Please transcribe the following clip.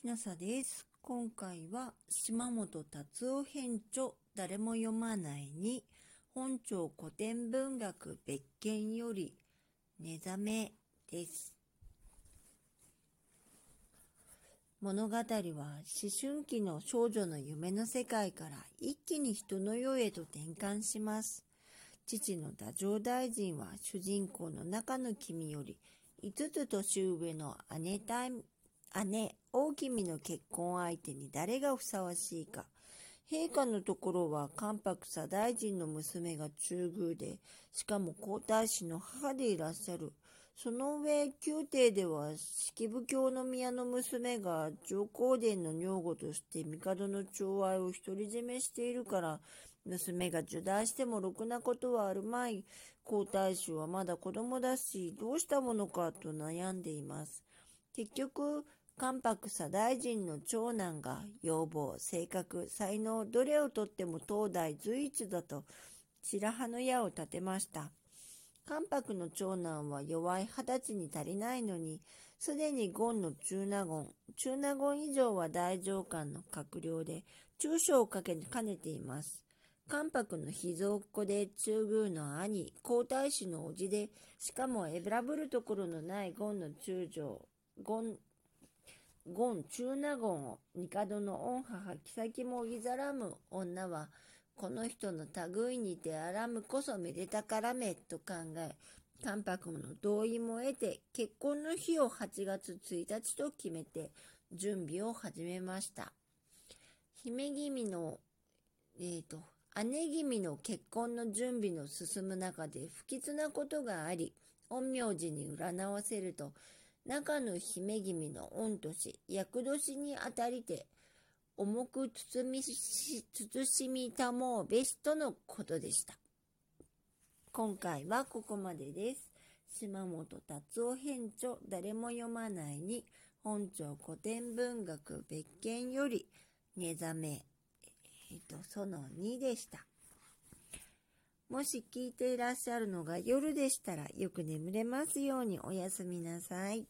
きなさです。今回は島本達夫編著誰も読まないに本庁古典文学別件より寝覚めです。物語は思春期の少女の夢の世界から一気に人の世へと転換します。父の太政大臣は主人公の中の君より5つ年上の姉姉、大君の結婚相手に誰がふさわしいか。陛下のところは関白左大臣の娘が中宮で、しかも皇太子の母でいらっしゃる。その上、宮廷では、式部教の宮の娘が上皇殿の女房として帝の寵愛を独り占めしているから、娘が受断してもろくなことはあるまい。皇太子はまだ子供だし、どうしたものかと悩んでいます。結局、関白左大臣の長男が要望、性格、才能、どれをとっても東大随一だと白羽の矢を立てました。関白の長男は弱い二十歳に足りないのに、すでにゴンの中納言、中納言以上は大上官の閣僚で、中小をかけ兼ねています。関白の秘蔵っ子で中宮の兄、皇太子の叔父で、しかも選ぶるところのないゴンの中将、ゴン、ゴン中納言を帝の御母妃もいざらむ女は、この人の類にてあらむこそめでたからめと考え、関白の同意も得て、結婚の日を8月1日と決めて、準備を始めました。姫君の、え、ー、と、姉君の結婚の準備の進む中で不吉なことがあり、陰陽師に占わせると、中の姫君の御年、厄年にあたりて、重く包みし、慎みたもうべしとのことでした。今回はここまでです。島本達夫編著、誰も読まないに、本庁古典文学別件より、寝覚め、えっ、と、その2でした。もし聞いていらっしゃるのが夜でしたら、よく眠れますようにおやすみなさい。